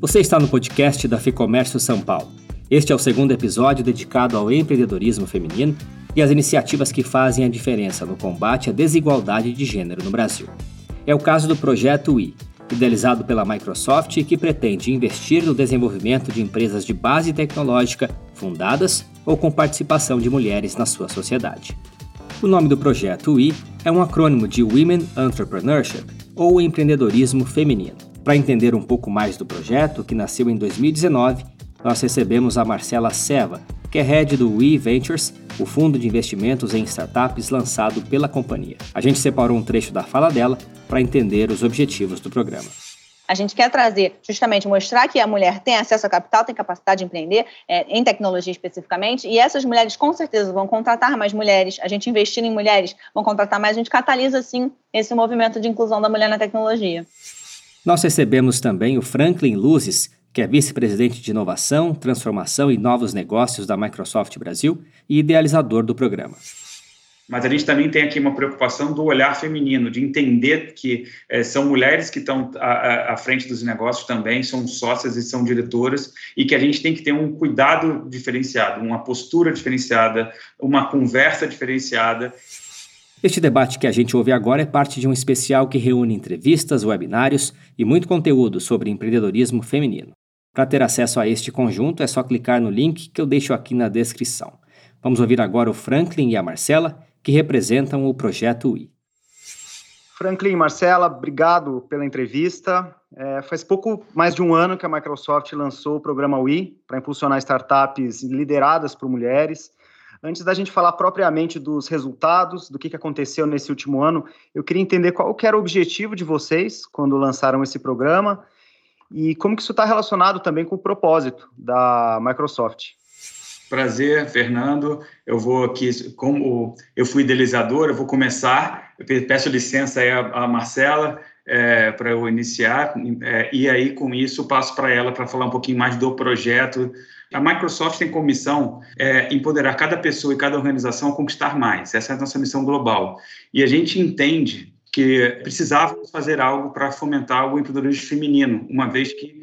Você está no podcast da Ficomércio São Paulo. Este é o segundo episódio dedicado ao empreendedorismo feminino e às iniciativas que fazem a diferença no combate à desigualdade de gênero no Brasil. É o caso do projeto WI, idealizado pela Microsoft e que pretende investir no desenvolvimento de empresas de base tecnológica fundadas ou com participação de mulheres na sua sociedade. O nome do projeto WI é um acrônimo de Women Entrepreneurship, ou empreendedorismo feminino. Para entender um pouco mais do projeto, que nasceu em 2019, nós recebemos a Marcela Seva, que é head do We Ventures, o fundo de investimentos em startups lançado pela companhia. A gente separou um trecho da fala dela para entender os objetivos do programa. A gente quer trazer, justamente, mostrar que a mulher tem acesso a capital, tem capacidade de empreender, é, em tecnologia especificamente, e essas mulheres com certeza vão contratar mais mulheres, a gente investindo em mulheres, vão contratar mais, a gente catalisa, sim, esse movimento de inclusão da mulher na tecnologia. Nós recebemos também o Franklin Luzes, que é vice-presidente de inovação, transformação e novos negócios da Microsoft Brasil e idealizador do programa mas a gente também tem aqui uma preocupação do olhar feminino, de entender que é, são mulheres que estão à, à, frente dos negócios também, são sócias e são diretoras, e que a gente tem que ter um cuidado diferenciado, uma postura diferenciada, uma conversa diferenciada. Este debate que a gente ouve agora é parte de um especial que reúne entrevistas, webinários e muito conteúdo sobre empreendedorismo feminino. Para ter acesso a este conjunto, é só clicar no link que eu deixo aqui na descrição. Vamos ouvir agora o Franklin e a Marcela que representam o projeto I. Franklin, Marcela, obrigado pela entrevista. É, faz pouco mais de um ano que a Microsoft lançou o programa WI para impulsionar startups lideradas por mulheres. Antes da gente falar propriamente dos resultados, do que, aconteceu nesse último ano, eu queria entender qual que era o objetivo de vocês quando lançaram esse programa e como que isso está relacionado também com o propósito da Microsoft. Prazer, Fernando. Eu vou aqui, como eu fui idealizador, eu vou começar. Eu peço licença aí à, Marcela é, para eu iniciar, é, e aí com isso passo para ela para falar um pouquinho mais do projeto. A Microsoft tem como missão é, empoderar cada pessoa e cada organização a conquistar mais. Essa é a nossa missão global. E a gente entende que precisávamos fazer algo para fomentar o empreendedorismo feminino, uma vez que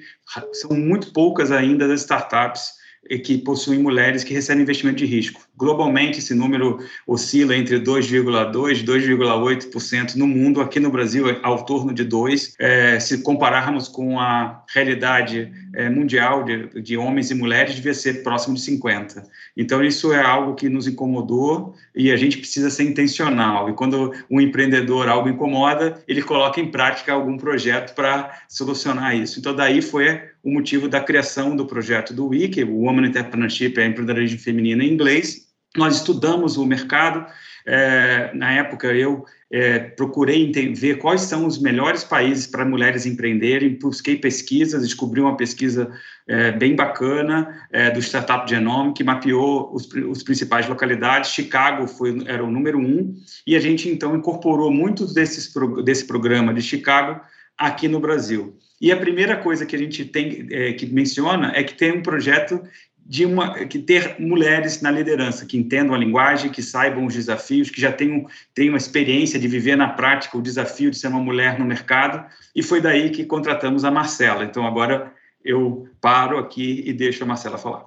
são muito poucas ainda as startups que possuem mulheres que recebem investimento de risco. Globalmente, esse número oscila entre 2,2% e 2,8% no mundo. Aqui no Brasil, é ao torno de 2%. É, se compararmos com a realidade é, mundial de, de, homens e mulheres, devia ser próximo de 50%. Então, isso é algo que nos incomodou e a gente precisa ser intencional. E quando um empreendedor algo incomoda, ele coloca em prática algum projeto para solucionar isso. Então, daí foi o motivo da criação do projeto do Wiki, o Women Entrepreneurship é empreendedorismo feminino em inglês. Nós estudamos o mercado. É, na época, eu é, procurei ver quais são os melhores países para mulheres empreenderem, busquei pesquisas, descobri uma pesquisa é, bem bacana é, do Startup Genome, que mapeou os, os, principais localidades. Chicago foi, era o número um, e a gente, então, incorporou muitos desses, desse programa de Chicago aqui no Brasil. E a primeira coisa que a gente tem é, que menciona é que tem um projeto de uma que ter mulheres na liderança que entendam a linguagem, que saibam os desafios, que já tenham, tenham experiência de viver na prática o desafio de ser uma mulher no mercado. E foi daí que contratamos a Marcela. Então agora eu paro aqui e deixo a Marcela falar.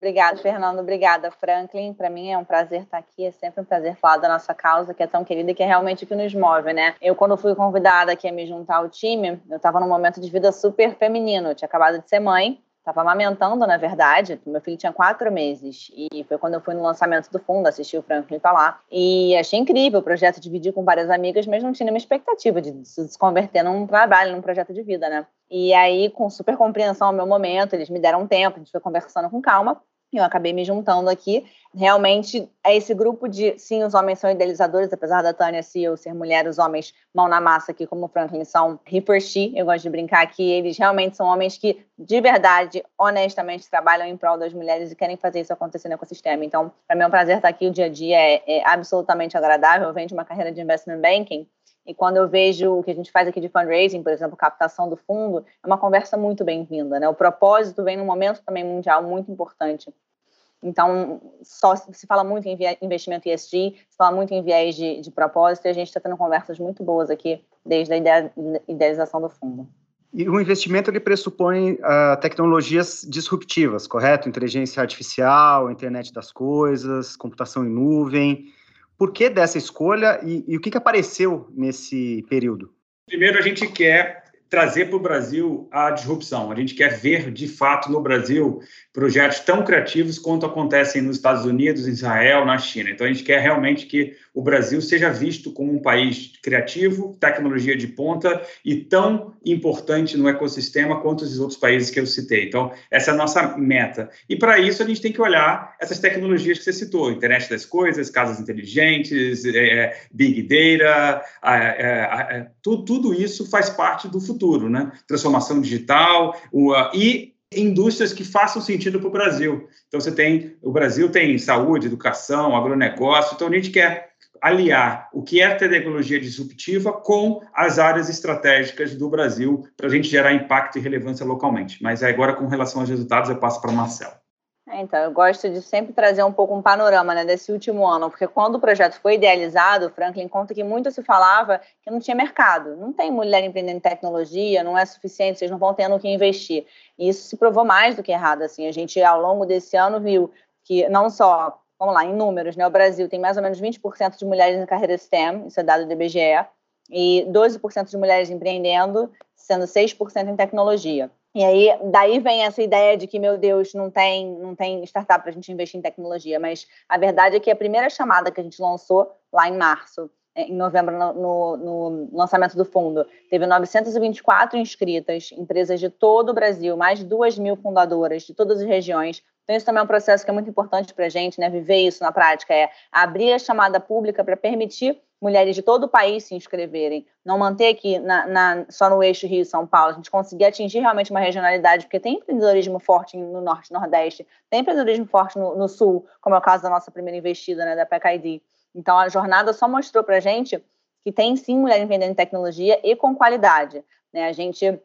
Obrigada, Fernando. Obrigada, Franklin. Para mim é um prazer estar aqui. É sempre um prazer falar da nossa causa, que é tão querida e que é realmente o que nos move, né? Eu, quando fui convidada aqui a me juntar ao time, eu estava num momento de vida super feminino. Eu tinha acabado de ser mãe, estava amamentando, na verdade. Meu filho tinha quatro meses. E foi quando eu fui no lançamento do fundo, assisti o Franklin falar. E achei incrível o projeto, dividir com várias amigas, mas não tinha nenhuma expectativa de se converter num trabalho, num projeto de vida, né? E aí, com super compreensão ao meu momento, eles me deram tempo, a gente foi conversando com calma eu acabei me juntando aqui. Realmente, é esse grupo de, sim, os homens são idealizadores, apesar da Tânia se eu ser mulher, os homens mão na massa aqui, como o Franklin, são he she, eu gosto de brincar aqui, eles realmente são homens que, de verdade, honestamente, trabalham em prol das mulheres e querem fazer isso acontecer no ecossistema. Então, para mim é um prazer estar aqui, o dia a dia é, é absolutamente agradável, eu venho de uma carreira de investment banking, e quando eu vejo o que a gente faz aqui de fundraising, por exemplo, captação do fundo, é uma conversa muito bem-vinda, né? O propósito vem num momento também mundial muito importante. Então, só se fala muito em investimento ESG, se fala muito em viés de, de propósito, e a gente está tendo conversas muito boas aqui desde a idealização do fundo. E o investimento ele pressupõe uh, tecnologias disruptivas, correto? Inteligência artificial, internet das coisas, computação em nuvem. Por que dessa escolha e, e o que, que apareceu nesse período? Primeiro, a gente quer trazer para o Brasil a disrupção. A gente quer ver, de fato, no Brasil, projetos tão criativos quanto acontecem nos Estados Unidos, Israel, na China. Então, a gente quer realmente que o Brasil seja visto como um país criativo, tecnologia de ponta e tão importante no ecossistema quanto os outros países que eu citei. Então, essa é a nossa meta. E, para isso, a gente tem que olhar essas tecnologias que você citou, internet das coisas, casas inteligentes, é, big data, é, é, tudo, tudo isso faz parte do futuro, né? Transformação digital o, e indústrias que façam sentido para o Brasil. Então, você tem, o Brasil tem saúde, educação, agronegócio, então a gente quer aliar o que é tecnologia disruptiva com as áreas estratégicas do Brasil para a gente gerar impacto e relevância localmente. Mas agora, com relação aos resultados, eu passo para o Marcelo. É, então, eu gosto de sempre trazer um pouco um panorama né, desse último ano, porque quando o projeto foi idealizado, Franklin conta que muito se falava que não tinha mercado. Não tem mulher empreendendo em tecnologia, não é suficiente, vocês não vão tendo que investir. E isso se provou mais do que errado. Assim, a gente, ao longo desse ano, viu que não só, vamos lá, em números, né, o Brasil tem mais ou menos 20% de mulheres em carreira STEM, isso é dado do IBGE, e 12% de mulheres empreendendo, sendo 6% em tecnologia. E aí, daí vem essa ideia de que, meu Deus, não tem, não tem startup para a gente investir em tecnologia. Mas a verdade é que a primeira chamada que a gente lançou lá em março, é, em novembro, no, no, no lançamento do fundo, teve 924 inscritas, empresas de todo o Brasil, mais de 2 mil fundadoras de todas as regiões. Então, isso também é um processo que é muito importante para a gente, né? Viver isso na prática, é abrir a chamada pública para permitir mulheres de todo o país se inscreverem, não manter aqui na, na, só no eixo Rio São Paulo, a gente conseguir atingir realmente uma regionalidade, porque tem empreendedorismo forte no Norte e Nordeste, tem empreendedorismo forte no, no Sul, como é o caso da nossa primeira investida, né, da PKID. Então, a jornada só mostrou para a gente que tem sim mulher empreendendo em tecnologia e com qualidade. Né? A gente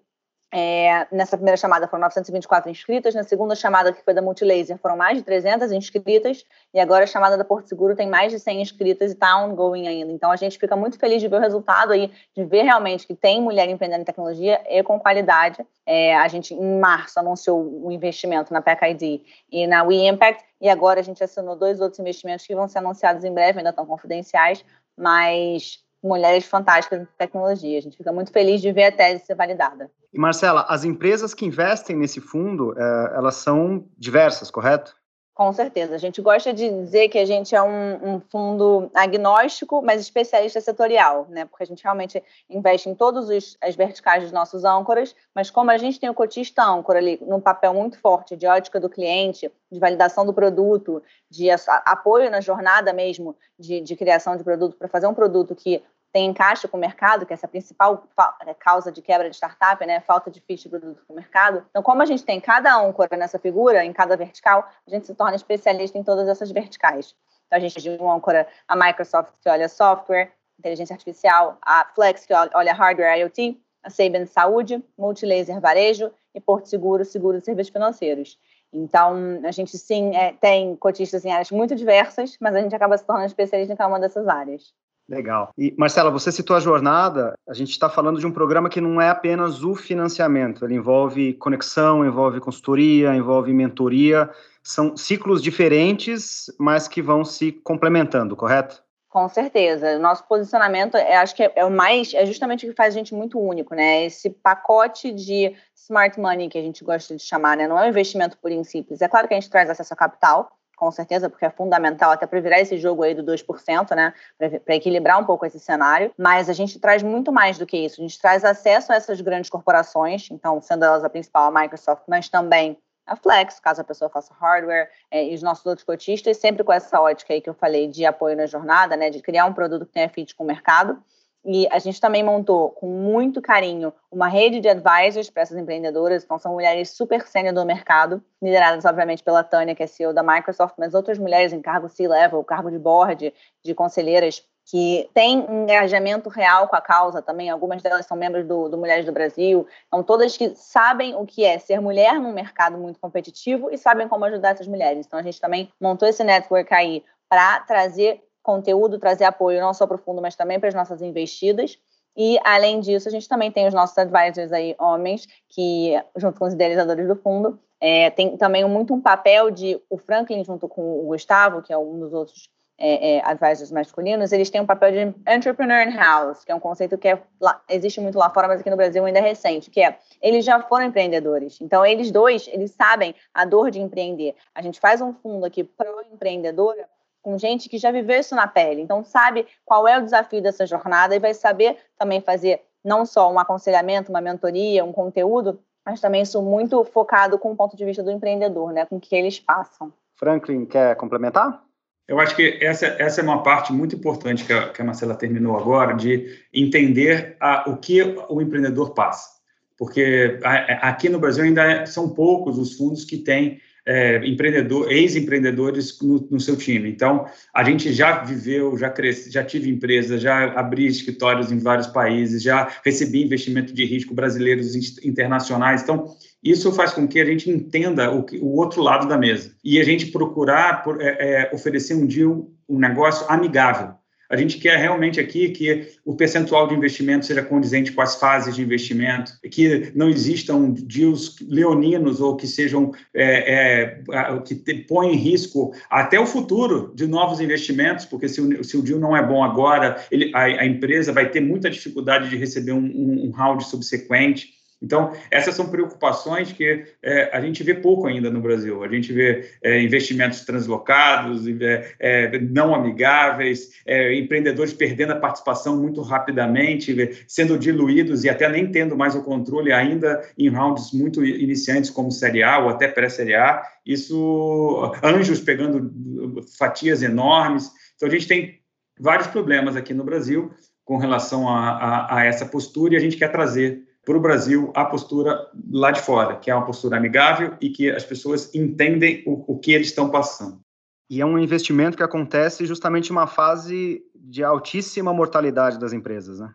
é, nessa primeira chamada foram 924 inscritas, na segunda chamada, que foi da Multilaser, foram mais de 300 inscritas, e agora a chamada da Porto Seguro tem mais de 100 inscritas e está ongoing ainda. Então a gente fica muito feliz de ver o resultado aí, de ver realmente que tem mulher empreendendo em tecnologia e com qualidade. É, a gente, em março, anunciou o investimento na PECID e na We Impact, e agora a gente assinou dois outros investimentos que vão ser anunciados em breve, ainda estão confidenciais, mas mulheres fantásticas em tecnologia. A gente fica muito feliz de ver a tese ser validada. E Marcela, as empresas que investem nesse fundo, é, elas são diversas, correto? Com certeza. A gente gosta de dizer que a gente é um, um, fundo agnóstico, mas especialista setorial, né? Porque a gente realmente investe em todas as verticais dos nossos âncoras, mas como a gente tem o cotista âncora ali num papel muito forte de ótica do cliente, de validação do produto, de apoio na jornada mesmo de, de criação de produto, para fazer um produto que tem encaixe com o mercado, que é essa principal é, causa de quebra de startup, né? Falta de fit de produto com o mercado. Então, como a gente tem cada âncora nessa figura, em cada vertical, a gente se torna especialista em todas essas verticais. Então, a gente tem um âncora, a Microsoft, que olha software, inteligência artificial, a Flex, que olha hardware IoT, a Saban Saúde, Multilaser Varejo e Porto Seguro, Seguro de Serviços Financeiros. Então, a gente sim é, tem cotistas em áreas muito diversas, mas a gente acaba se tornando especialista em cada uma dessas áreas. Legal. E, Marcela, você citou a jornada, a gente está falando de um programa que não é apenas o financiamento, ele envolve conexão, envolve consultoria, envolve mentoria, são ciclos diferentes, mas que vão se complementando, correto? Com certeza. O nosso posicionamento, é, acho que é, é, o mais, é justamente o que faz a gente muito único, né? Esse pacote de smart money que a gente gosta de chamar, né? Não é um investimento por em simples. É claro que a gente traz acesso a capital, com certeza, porque é fundamental até para virar esse jogo aí do 2%, né? Para equilibrar um pouco esse cenário. Mas a gente traz muito mais do que isso. A gente traz acesso a essas grandes corporações, então, sendo elas a principal, a Microsoft, mas também a Flex, caso a pessoa faça hardware, é, e os nossos outros cotistas, sempre com essa ótica aí que eu falei de apoio na jornada, né? De criar um produto que tenha fit com o mercado. E a gente também montou com muito carinho uma rede de advisors para essas empreendedoras. Então, são mulheres super sênior do mercado, lideradas, obviamente, pela Tânia, que é CEO da Microsoft, mas outras mulheres em cargo C-level, cargo de board, de conselheiras, que têm engajamento real com a causa também. Algumas delas são membros do, do Mulheres do Brasil. Então, todas que sabem o que é ser mulher num mercado muito competitivo e sabem como ajudar essas mulheres. Então, a gente também montou esse network aí para trazer conteúdo, trazer apoio não só para o fundo, mas também para as nossas investidas. E, além disso, a gente também tem os nossos advisors aí, homens, que, junto com os idealizadores do fundo, é, tem também muito um papel de o Franklin, junto com o Gustavo, que é um dos outros é, é, advisors masculinos, eles têm um papel de entrepreneur in house, que é um conceito que é, lá, existe muito lá fora, mas aqui no Brasil ainda é recente, que é eles já foram empreendedores. Então, eles dois, eles sabem a dor de empreender. A gente faz um fundo aqui pro-empreendedora com gente que já viveu isso na pele. Então, sabe qual é o desafio dessa jornada e vai saber também fazer não só um aconselhamento, uma mentoria, um conteúdo, mas também isso muito focado com o ponto de vista do empreendedor, né, com o que eles passam. Franklin, quer complementar? Eu acho que essa, essa é uma parte muito importante que a, que a Marcela terminou agora, de entender a, o que o empreendedor passa. Porque a, aqui no Brasil ainda são poucos os fundos que têm é, empreendedor, ex-empreendedores no, no, seu time. Então, a gente já viveu, já cresci, já tive empresa, já abri escritórios em vários países, já recebi investimento de risco brasileiros internacionais. Então, isso faz com que a gente entenda o, o outro lado da mesa e a gente procurar por, é, é, oferecer um deal, um negócio amigável. A gente quer realmente aqui que o percentual de investimento seja condizente com as fases de investimento, que não existam deals leoninos ou que sejam é, é, que põem em risco até o futuro de novos investimentos, porque se o, se o deal não é bom agora, ele, a, a empresa vai ter muita dificuldade de receber um, um, um round subsequente. Então, essas são preocupações que é, a gente vê pouco ainda no Brasil. A gente vê é, investimentos translocados, é, é não amigáveis, é, empreendedores perdendo a participação muito rapidamente, sendo diluídos e até nem tendo mais o controle ainda em rounds muito iniciantes, como Série A ou até pré-Série A. Isso, anjos pegando fatias enormes. Então, a gente tem vários problemas aqui no Brasil com relação a, a, a essa postura e a gente quer trazer para o Brasil a postura lá de fora, que é uma postura amigável e que as pessoas entendem o, o que eles estão passando. E é um investimento que acontece justamente em uma fase de altíssima mortalidade das empresas, né?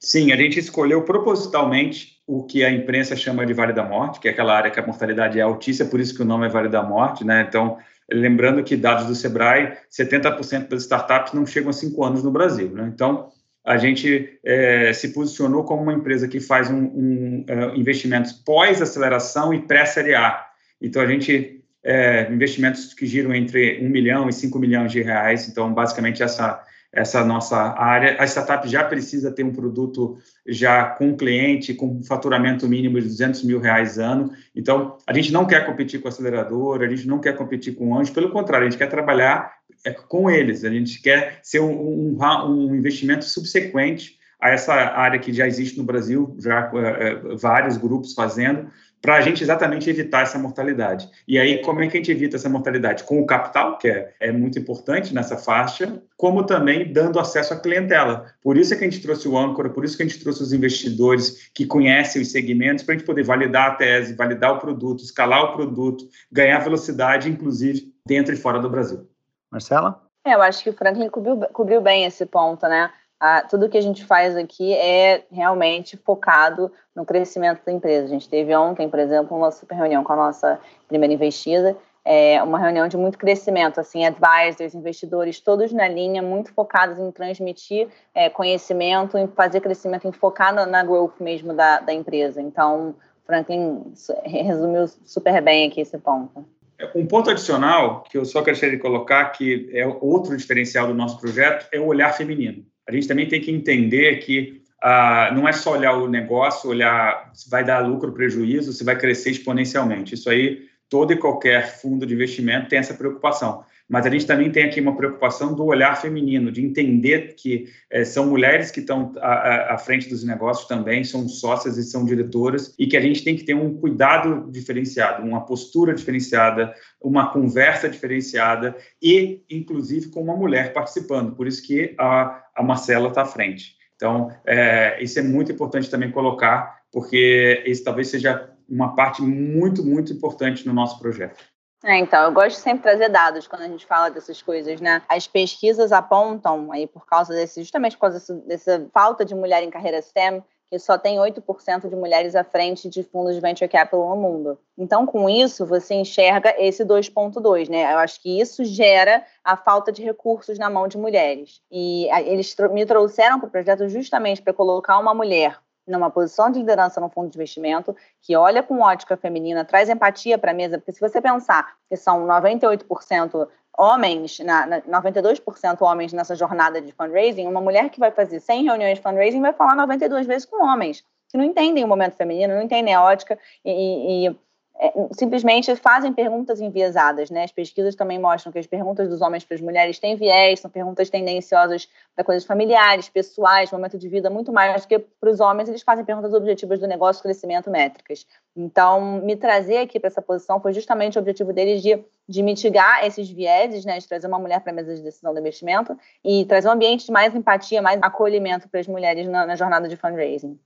Sim, a gente escolheu propositalmente o que a imprensa chama de Vale da Morte, que é aquela área que a mortalidade é altíssima, por isso que o nome é Vale da Morte, né? Então, lembrando que dados do Sebrae, 70% das startups não chegam a cinco anos no Brasil, né? Então, a gente é, se posicionou como uma empresa que faz um, um uh, investimentos pós-aceleração e pré-série A. Então, a gente, é, investimentos que giram entre 1 milhão e 5 milhões de reais. Então, basicamente, essa, essa nossa área. A startup já precisa ter um produto já com cliente, com faturamento mínimo de 200 mil reais ano. Então, a gente não quer competir com a aceleradora, a gente não quer competir com anjo, pelo contrário, a gente quer trabalhar é, com eles, a gente quer ser um, um, um investimento subsequente a essa área que já existe no Brasil, já uh, vários grupos fazendo, para a gente exatamente evitar essa mortalidade. E aí, como é que a gente evita essa mortalidade? Com o capital, que é, é muito importante nessa faixa, como também dando acesso à clientela. Por isso é que a gente trouxe o âncora, por isso que a gente trouxe os investidores que conhecem os segmentos, para a gente poder validar a tese, validar o produto, escalar o produto, ganhar velocidade, inclusive dentro e fora do Brasil. Marcela? É, eu acho que o Franklin cobriu, cobriu bem esse ponto, né? Ah, tudo que a gente faz aqui é realmente focado no crescimento da empresa. A gente teve ontem, por exemplo, uma super reunião com a nossa primeira investida, é uma reunião de muito crescimento, assim, advisors, investidores, todos na linha, muito focados em transmitir é, conhecimento, em fazer crescimento, em focar na, na growth mesmo da, da empresa. Então, Franklin resumiu super bem aqui esse ponto. Um ponto adicional que eu só gostaria de colocar, que é outro diferencial do nosso projeto, é o olhar feminino. A gente também tem que entender que ah, não é só olhar o negócio, olhar se vai dar lucro prejuízo, se vai crescer exponencialmente. Isso aí, todo e qualquer fundo de investimento tem essa preocupação mas a gente também tem aqui uma preocupação do olhar feminino, de entender que é, são mulheres que estão à, à, frente dos negócios também, são sócias e são diretoras, e que a gente tem que ter um cuidado diferenciado, uma postura diferenciada, uma conversa diferenciada e, inclusive, com uma mulher participando. Por isso que a, a Marcela está à frente. Então, é, isso é muito importante também colocar, porque esse talvez seja uma parte muito, muito importante no nosso projeto. É, então, eu gosto sempre de trazer dados quando a gente fala dessas coisas, né? As pesquisas apontam, aí por causa desse, justamente por causa desse, dessa falta de mulher em carreira STEM, que só tem 8% de mulheres à frente de fundos de venture capital no mundo. Então, com isso, você enxerga esse 2,2, né? Eu acho que isso gera a falta de recursos na mão de mulheres. E eles me trouxeram para o projeto justamente para colocar uma mulher numa posição de liderança no fundo de investimento, que olha com ótica feminina, traz empatia para a mesa, porque se você pensar que são 98% homens, na, na, 92% homens nessa jornada de fundraising, uma mulher que vai fazer 100 reuniões de fundraising vai falar 92 vezes com homens, que não entendem o momento feminino, não entendem a ótica e, e é, simplesmente fazem perguntas enviesadas, né? As pesquisas também mostram que as perguntas dos homens para as mulheres têm viés, são perguntas tendenciosas para coisas familiares, pessoais, momento de vida, muito mais do que para os homens, eles fazem perguntas objetivas do negócio, crescimento, métricas. Então, me trazer aqui para essa posição foi justamente o objetivo deles de, de mitigar esses vieses, né? De trazer uma mulher para a mesa de decisão do investimento e trazer um ambiente de mais empatia, mais acolhimento para as mulheres na, na jornada de fundraising.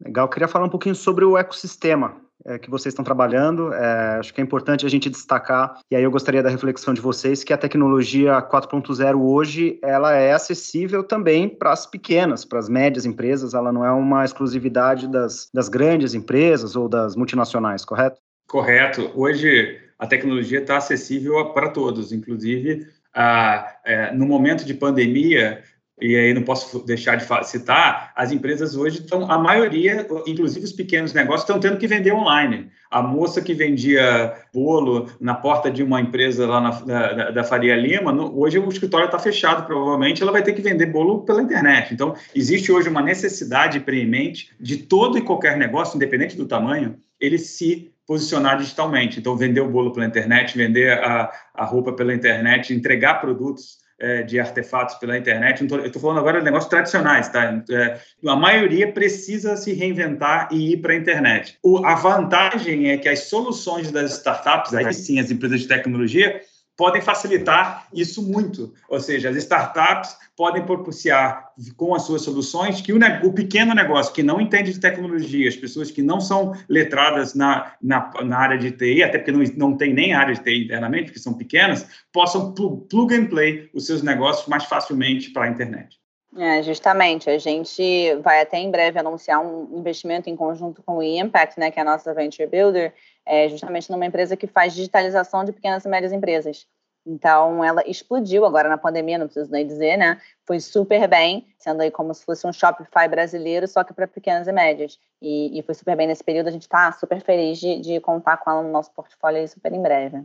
Legal, queria falar um pouquinho sobre o ecossistema é, que vocês estão trabalhando. É, acho que é importante a gente destacar, e aí eu gostaria da reflexão de vocês, que a tecnologia 4.0 hoje, ela é acessível também para as pequenas, para as médias empresas, ela não é uma exclusividade das, das grandes empresas ou das multinacionais, correto? Correto. Hoje a tecnologia está acessível para todos, inclusive a, é, no momento de pandemia, e aí não posso deixar de citar, as empresas hoje estão, a maioria, inclusive os pequenos negócios, estão tendo que vender online. A moça que vendia bolo na porta de uma empresa lá na, da, da, Faria Lima, no, hoje o escritório está fechado, provavelmente ela vai ter que vender bolo pela internet. Então, existe hoje uma necessidade preemente de todo e qualquer negócio, independente do tamanho, ele se posicionar digitalmente. Então, vender o bolo pela internet, vender a, a roupa pela internet, entregar produtos é, de artefatos pela internet. Tô, eu estou falando agora de negócios tradicionais, tá? É, a maioria precisa se reinventar e ir para a internet. O, a vantagem é que as soluções das startups, aí sim, as empresas de tecnologia, podem facilitar isso muito. Ou seja, as startups podem propiciar com as suas soluções que o, o, pequeno negócio que não entende de tecnologia, as pessoas que não são letradas na, na, na área de TI, até porque não, não tem nem área de TI internamente, que são pequenas, possam plug and play os seus negócios mais facilmente para a internet. É, justamente, a gente vai até em breve anunciar um investimento em conjunto com o Impact, né, que é a nossa Venture Builder, é justamente numa empresa que faz digitalização de pequenas e médias empresas. Então, ela explodiu agora na pandemia, não preciso nem dizer, né? Foi super bem, sendo aí como se fosse um Shopify brasileiro, só que para pequenas e médias. E, e, foi super bem nesse período. A gente está super feliz de, de, contar com ela no nosso portfólio aí super em breve.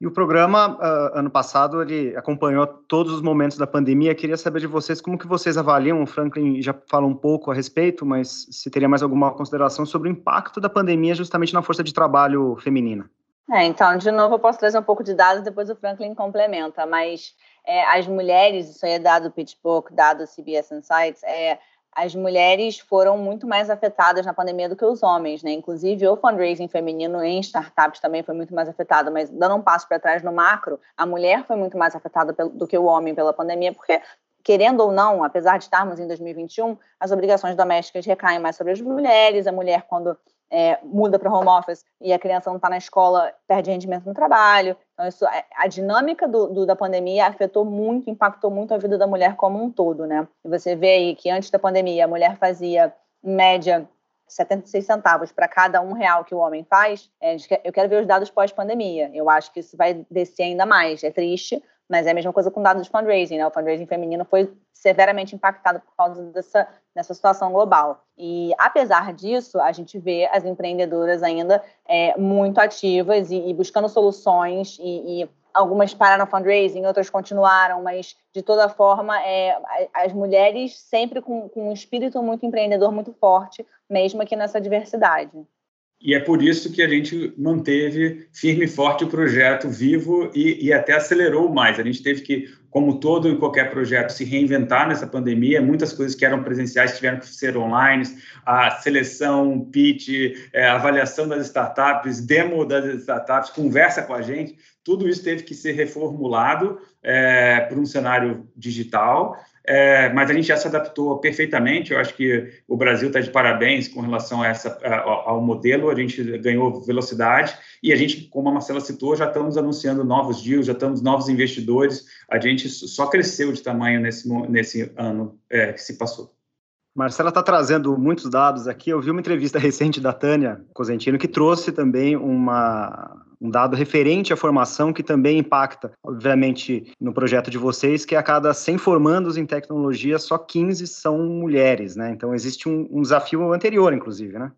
E o programa, uh, ano passado, ele acompanhou todos os momentos da pandemia. Queria saber de vocês como que vocês avaliam, o Franklin já falou um pouco a respeito, mas se teria mais alguma consideração sobre o impacto da pandemia justamente na força de trabalho feminina. É, então, de novo, eu posso trazer um pouco de dados, depois o Franklin complementa, mas é, as mulheres, isso aí é dado PitchBook, dado CBS Insights, é, as mulheres foram muito mais afetadas na pandemia do que os homens, né? Inclusive, o fundraising feminino em startups também foi muito mais afetado, mas dando um passo para trás no macro, a mulher foi muito mais afetada do que o homem pela pandemia, porque querendo ou não, apesar de estarmos em 2021, as obrigações domésticas recaem mais sobre as mulheres, a mulher quando é, muda para home office e a criança não está na escola, perde rendimento no trabalho. Então, isso, é, a dinâmica do, do, da pandemia afetou muito, impactou muito a vida da mulher como um todo, né? E você vê aí que antes da pandemia a mulher fazia, em média, 76 centavos para cada um real que o homem faz. É, eu quero ver os dados pós-pandemia. Eu acho que isso vai descer ainda mais. É triste, mas é a mesma coisa com dados de fundraising, né? O fundraising feminino foi severamente impactado por causa dessa, dessa situação global. E, apesar disso, a gente vê as empreendedoras ainda é, muito ativas e, e, buscando soluções e, e algumas pararam fundraising, outras continuaram, mas de toda forma, é, as mulheres sempre com, com um espírito muito empreendedor muito forte, mesmo aqui nessa diversidade. E é por isso que a gente manteve firme e forte o projeto vivo e, e, até acelerou mais. A gente teve que, como todo e qualquer projeto, se reinventar nessa pandemia. Muitas coisas que eram presenciais tiveram que ser online. A seleção, pitch, é, avaliação das startups, demo das startups, conversa com a gente. Tudo isso teve que ser reformulado é, para um cenário digital. É, mas a gente já se adaptou perfeitamente. Eu acho que o Brasil está de parabéns com relação a essa, ao, ao, modelo. A gente ganhou velocidade e a gente, como a Marcela citou, já estamos anunciando novos deals, já estamos novos investidores. A gente só cresceu de tamanho nesse, nesse ano é, que se passou. Marcela está trazendo muitos dados aqui. Eu vi uma entrevista recente da Tânia Cosentino que trouxe também uma, um dado referente à formação que também impacta, obviamente, no projeto de vocês, que a cada 100 formandos em tecnologia, só 15 são mulheres, né? Então existe um, um desafio anterior, inclusive, né?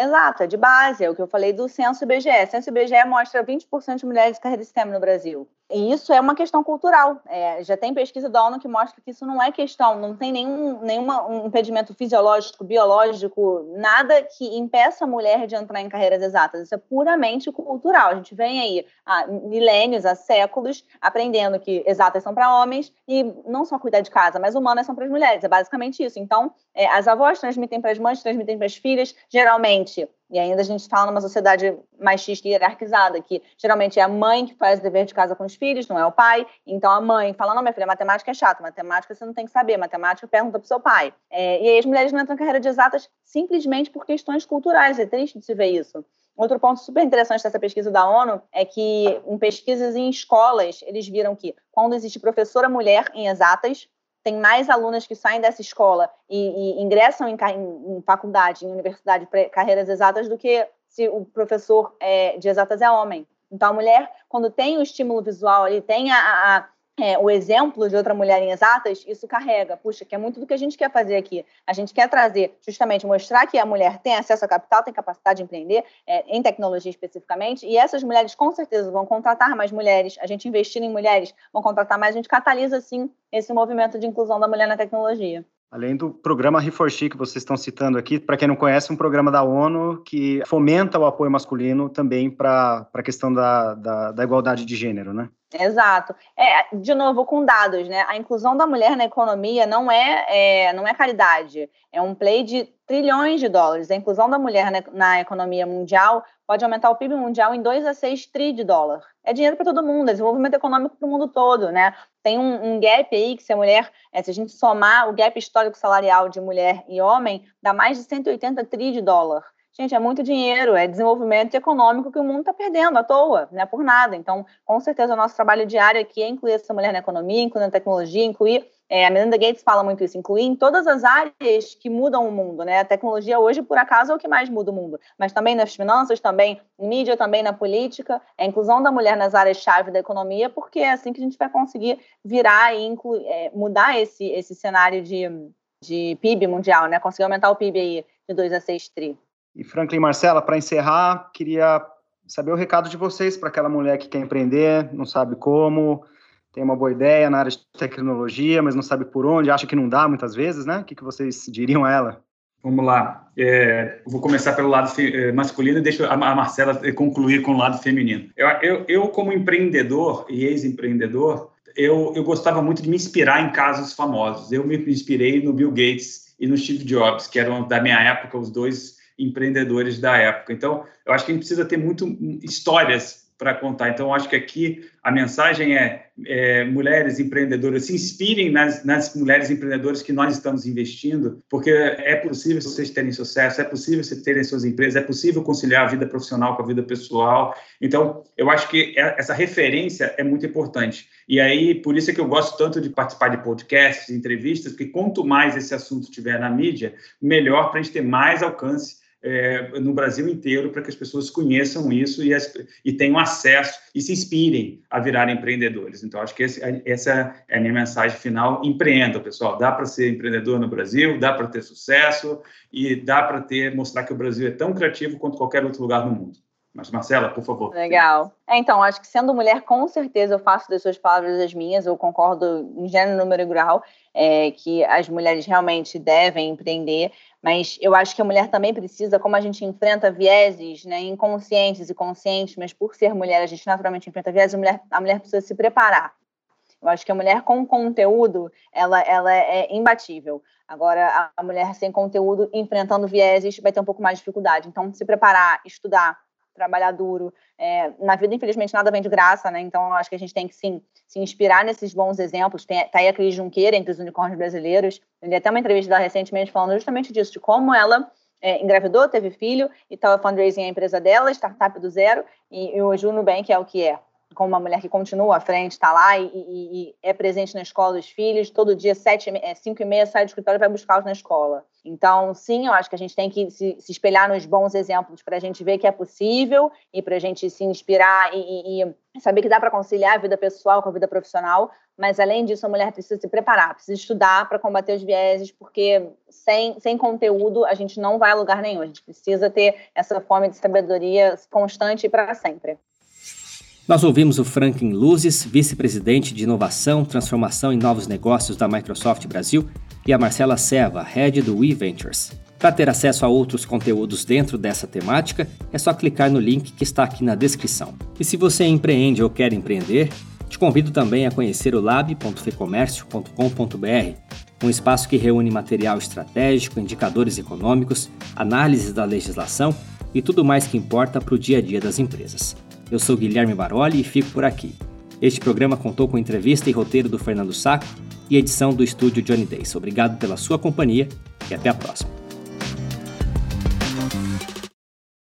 Exato, é de base, é o que eu falei do censo IBGE. O censo IBGE mostra 20% de mulheres de carreira de STEM no Brasil. E isso é uma questão cultural. É, já tem pesquisa da ONU que mostra que isso não é questão, não tem nenhum nenhuma, um impedimento fisiológico, biológico, nada que impeça a mulher de entrar em carreiras exatas. Isso é puramente cultural. A gente vem aí há milênios, há séculos, aprendendo que exatas são para homens e não só cuidar de casa, mas humanas são para as mulheres. É basicamente isso. Então, é, as avós transmitem para as mães, transmitem para as filhas. Geralmente, e ainda a gente fala numa sociedade machista e hierarquizada, que geralmente é a mãe que faz o dever de casa com os filhos, não é o pai. Então a mãe fala: não, minha filha, matemática é chato, matemática você não tem que saber, matemática pergunta para seu pai. É, e aí as mulheres não entram na carreira de exatas simplesmente por questões culturais. É triste de se ver isso. Outro ponto super interessante dessa pesquisa da ONU é que, em pesquisas em escolas, eles viram que quando existe professora mulher em exatas, tem mais alunas que saem dessa escola e, e ingressam em, em, em, faculdade, em universidade, carreiras exatas, do que se o professor é, de exatas é homem. Então, a mulher, quando tem o estímulo visual, ele tem a, a, é, o exemplo de outra mulher em exatas, isso carrega. Puxa, que é muito do que a gente quer fazer aqui. A gente quer trazer, justamente, mostrar que a mulher tem acesso a capital, tem capacidade de empreender, é, em tecnologia especificamente, e essas mulheres com certeza vão contratar mais mulheres, a gente investir em mulheres, vão contratar mais, a gente catalisa, sim, esse movimento de inclusão da mulher na tecnologia. Além do programa Reforchi que vocês estão citando aqui, para quem não conhece, um programa da ONU que fomenta o apoio masculino também para a questão da, da, da, igualdade de gênero, né? Exato. É, de novo, com dados, né? A inclusão da mulher na economia não é, é não é caridade, é um play de trilhões de dólares. A inclusão da mulher na, na economia mundial pode aumentar o PIB mundial em 2 a 6 tri de dólar. É dinheiro para todo mundo, é desenvolvimento econômico para o mundo todo, né? Tem um, um, gap aí que se a mulher, é, se a gente somar o gap histórico salarial de mulher e homem, dá mais de 180 tri de dólar. Gente, é muito dinheiro, é desenvolvimento econômico que o mundo está perdendo à toa, não é por nada. Então, com certeza, o nosso trabalho diário aqui é incluir essa mulher na economia, incluir na tecnologia, incluir é, a Melinda Gates fala muito isso, incluir em todas as áreas que mudam o mundo, né? A tecnologia hoje, por acaso, é o que mais muda o mundo, mas também nas finanças, também em mídia, também na política, a inclusão da mulher nas áreas-chave da economia, porque é assim que a gente vai conseguir virar e incluir, é, mudar esse, esse cenário de, de PIB mundial, né? Conseguir aumentar o PIB aí de 2 a 6 tri. E Franklin Marcela, para encerrar, queria saber o recado de vocês para aquela mulher que quer empreender, não sabe como, tem uma boa ideia na área de tecnologia, mas não sabe por onde, acha que não dá muitas vezes, né? O que, que vocês diriam a ela? Vamos lá. É, vou começar pelo lado é, masculino e deixo a Marcela concluir com o lado feminino. Eu, eu, eu como empreendedor e ex-empreendedor, eu, eu gostava muito de me inspirar em casos famosos. Eu me inspirei no Bill Gates e no Steve Jobs, que eram da minha época os dois empreendedores da época. Então, eu acho que a gente precisa ter muito histórias para contar. Então, acho que aqui a mensagem é, é, mulheres empreendedoras se inspirem nas, nas, mulheres empreendedoras que nós estamos investindo, porque é possível vocês terem sucesso, é possível vocês terem suas empresas, é possível conciliar a vida profissional com a vida pessoal. Então, eu acho que é, essa referência é muito importante. E aí, por isso é que eu gosto tanto de participar de podcasts, entrevistas, porque quanto mais esse assunto estiver na mídia, melhor para a gente ter mais alcance é, no Brasil inteiro para que as pessoas conheçam isso e, as, e, tenham acesso e se inspirem a virar empreendedores. Então, acho que esse, essa é a minha mensagem final. Empreenda, pessoal. Dá para ser empreendedor no Brasil, dá para ter sucesso e dá para ter mostrar que o Brasil é tão criativo quanto qualquer outro lugar no mundo. Mas, Marcela, por favor. Legal. É, então, acho que sendo mulher, com certeza eu faço das suas palavras as minhas, eu concordo em gênero, número e grau, é, que as mulheres realmente devem empreender, mas eu acho que a mulher também precisa, como a gente enfrenta vieses né, inconscientes e conscientes, mas por ser mulher a gente naturalmente enfrenta vieses, a mulher, a mulher precisa se preparar. Eu acho que a mulher com conteúdo, ela, ela é imbatível. Agora, a mulher sem conteúdo, enfrentando vieses, vai ter um pouco mais de dificuldade. Então, se preparar, estudar, trabalhar duro. É, na vida, infelizmente, nada vem de graça, né? Então, acho que a gente tem que, sim, se inspirar nesses bons exemplos. Tem, tá aí a Cris Junqueira, entre os unicórnios brasileiros. Eu li até uma entrevista dela recentemente falando justamente disso, de como ela é, engravidou, teve filho e estava fundraising a empresa dela, startup do zero, e, e hoje o Nubank é o que é. Como uma mulher que continua à frente, está lá e, e, e, é presente na escola dos filhos, todo dia, sete, é, cinco e meia, sai do escritório e vai buscá-los na escola. Então, sim, eu acho que a gente tem que se, se espelhar nos bons exemplos para a gente ver que é possível e para a gente se inspirar e, e saber que dá para conciliar a vida pessoal com a vida profissional, mas além disso, a mulher precisa se preparar, precisa estudar para combater os vieses, porque sem, sem conteúdo a gente não vai a lugar nenhum. A gente precisa ter essa fome de sabedoria constante e para sempre. Nós ouvimos o Franklin Luzes, vice-presidente de inovação, transformação e novos negócios da Microsoft Brasil, e a Marcela Seva, head do WeVentures. Para ter acesso a outros conteúdos dentro dessa temática, é só clicar no link que está aqui na descrição. E se você empreende ou quer empreender, te convido também a conhecer o lab.fecomércio.com.br, um espaço que reúne material estratégico, indicadores econômicos, análises da legislação e tudo mais que importa para o dia a dia das empresas. Eu sou Guilherme Baroli e fico por aqui. Este programa contou com entrevista e roteiro do Fernando Saco e edição do estúdio Johnny Days. Obrigado pela sua companhia e até a próxima.